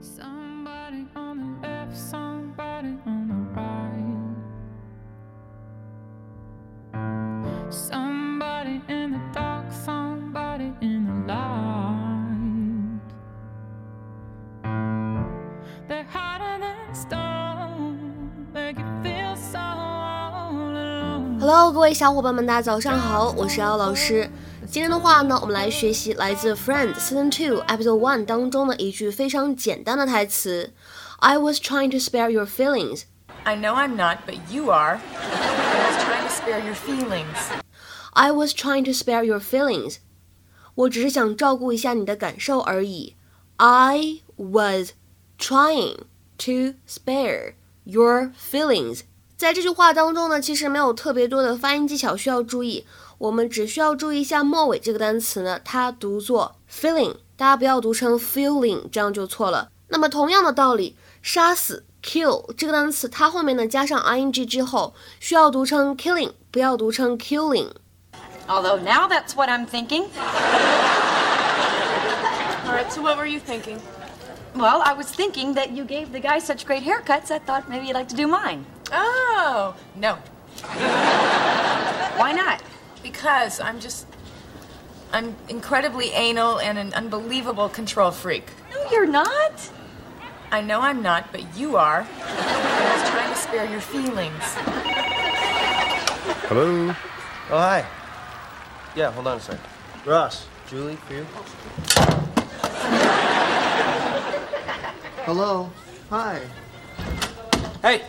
Somebody on the left, somebody on the right. Somebody in the dark, somebody in the light. They're harder than stone, make you feel so all alone. Hello，各位小伙伴们，大家早上好，我是姚老师。今天的话呢，我们来学习来自《Friends》Season Two Episode One 当中的一句非常简单的台词：“I was trying to spare your feelings。 I know I'm not, but you are. I was trying to spare your feelings. I was trying to spare your feelings。我只是想照顾一下你的感受而已。I was trying to spare your feelings。在这句话当中呢，其实没有特别多的发音技巧需要注意， 我们只需要注意一下末尾这个单词呢，它读作 feeling，大家不要读成 feeling，这样就错了。那么同样的道理，杀死 kill 这个单词，它后面呢加上 ing 之后，需要读成 killing，不要读成 killing。Although now that's what I'm thinking. All right, so what were you thinking? Well, I was thinking that you gave the guy such great haircuts, I thought maybe you'd like to do mine. Oh, no. Why not? Because I'm just. I'm incredibly anal and an unbelievable control freak. No, you're not. I know I'm not, but you are. I was trying to spare your feelings. Hello. Oh, hi. Yeah, hold on a second. Ross, Julie, for you. Hello. Hi. Hey,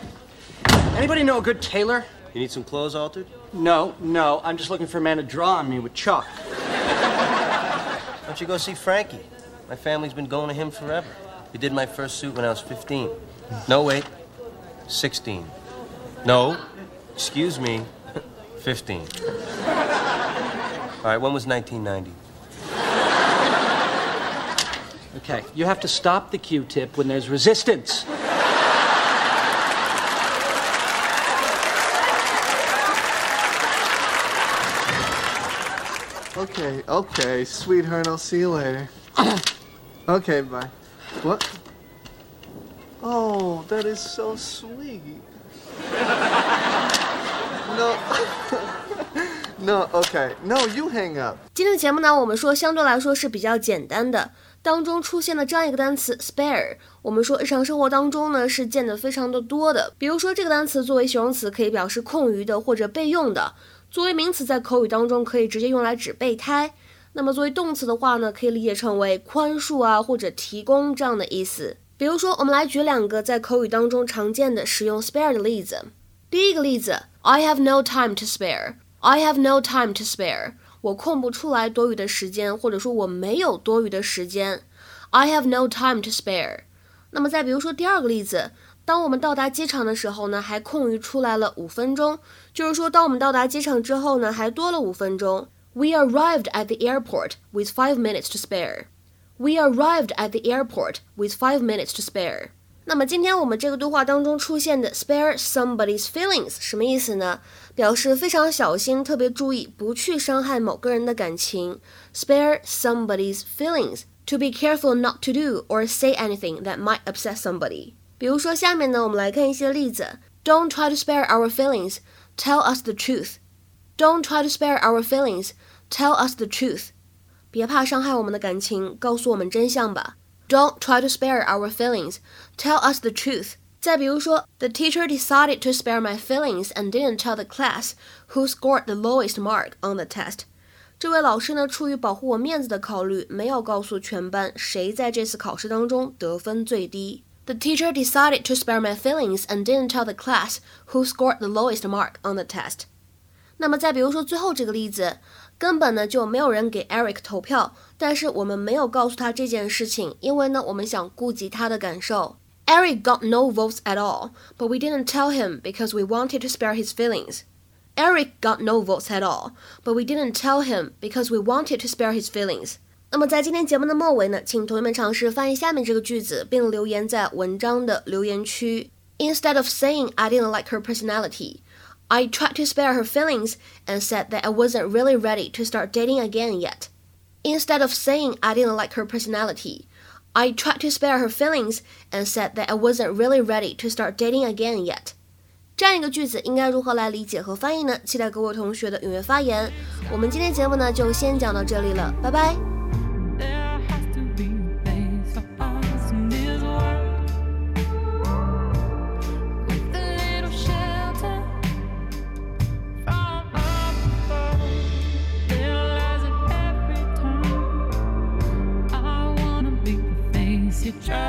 anybody know a good tailor? You need some clothes altered? No, no, I'm just looking for a man to draw on me with chalk. Why don't you go see Frankie? My family's been going to him forever. He did my first suit when I was 15. No, wait. 16. No. Excuse me. 15. All right, when was 1990? Okay, you have to stop the Q-tip when there's resistance. Okay, okay, sweetheart, I'll see you later. okay, bye. What? Oh, that is so sweet. No. no, okay. No, you hang up. 今天的节目呢，我们说相对来说是比较简单的，当中出现了这样一个单词 spare，我们说日常生活当中呢是见的非常的多的。比如说这个单词作为形容词可以表示空余的或者备用的， 作为名词在口语当中可以直接用来指备胎。那么作为动词的话呢，可以理解成为宽恕啊或者提供这样的意思。比如说，我们来举两个在口语当中常见的使用 spare 的例子。第一个例子，I have no time to spare。I have no time to spare。我空不出来多余的时间，或者说我没有多余的时间。I have no time to spare。那么再比如说第二个例子，当我们到达机场的时候呢，还空余出来了五分钟，就是说当我们到达机场之后呢，还多了五分钟。We arrived at the airport with five minutes to spare. We arrived at the airport with five minutes to spare. 那么今天我们这个对话当中出现的 spare somebody's feelings 什么意思呢？表示非常小心，特别注意，不去伤害某个人的感情。Spare somebody's feelings to be careful not to do or say anything that might upset somebody。比如说下面呢，我们来看一些例子。Don't try to spare our feelings. Tell us the truth. Don't try to spare our feelings. Tell us the truth. 别怕伤害我们的感情，告诉我们真相吧。Don't try to spare our feelings. Tell us the truth. 再比如说，The teacher decided to spare my feelings and didn't tell the class who scored the lowest mark on the test. 这位老师呢，出于保护我面子的考虑，没有告诉全班谁在这次考试当中得分最低。 The teacher decided to spare my feelings and didn't tell the class who scored the lowest mark on the test. 那么再比如说最后这个例子，根本呢就没有人给 Eric 投票，但是我们没有告诉他这件事情，因为呢我们想顾及他的感受。Eric got no votes at all, but we didn't tell him because we wanted to spare his feelings. Eric got no votes at all, but we didn't tell him because we wanted to spare his feelings. 那么在今天节目的末尾呢，请同学们尝试翻译下面这个句子，并留言在文章的留言区。Instead of saying I didn't like her personality, I tried to spare her feelings and said that I wasn't really ready to start dating again yet. Instead of saying I didn't like her personality, I tried to spare her feelings and said that I wasn't really ready to start dating again yet. 这样一个句子应该如何来理解和翻译呢？期待各位同学的踊跃发言。我们今天节目呢就先讲到这里了，拜拜。 sunshine.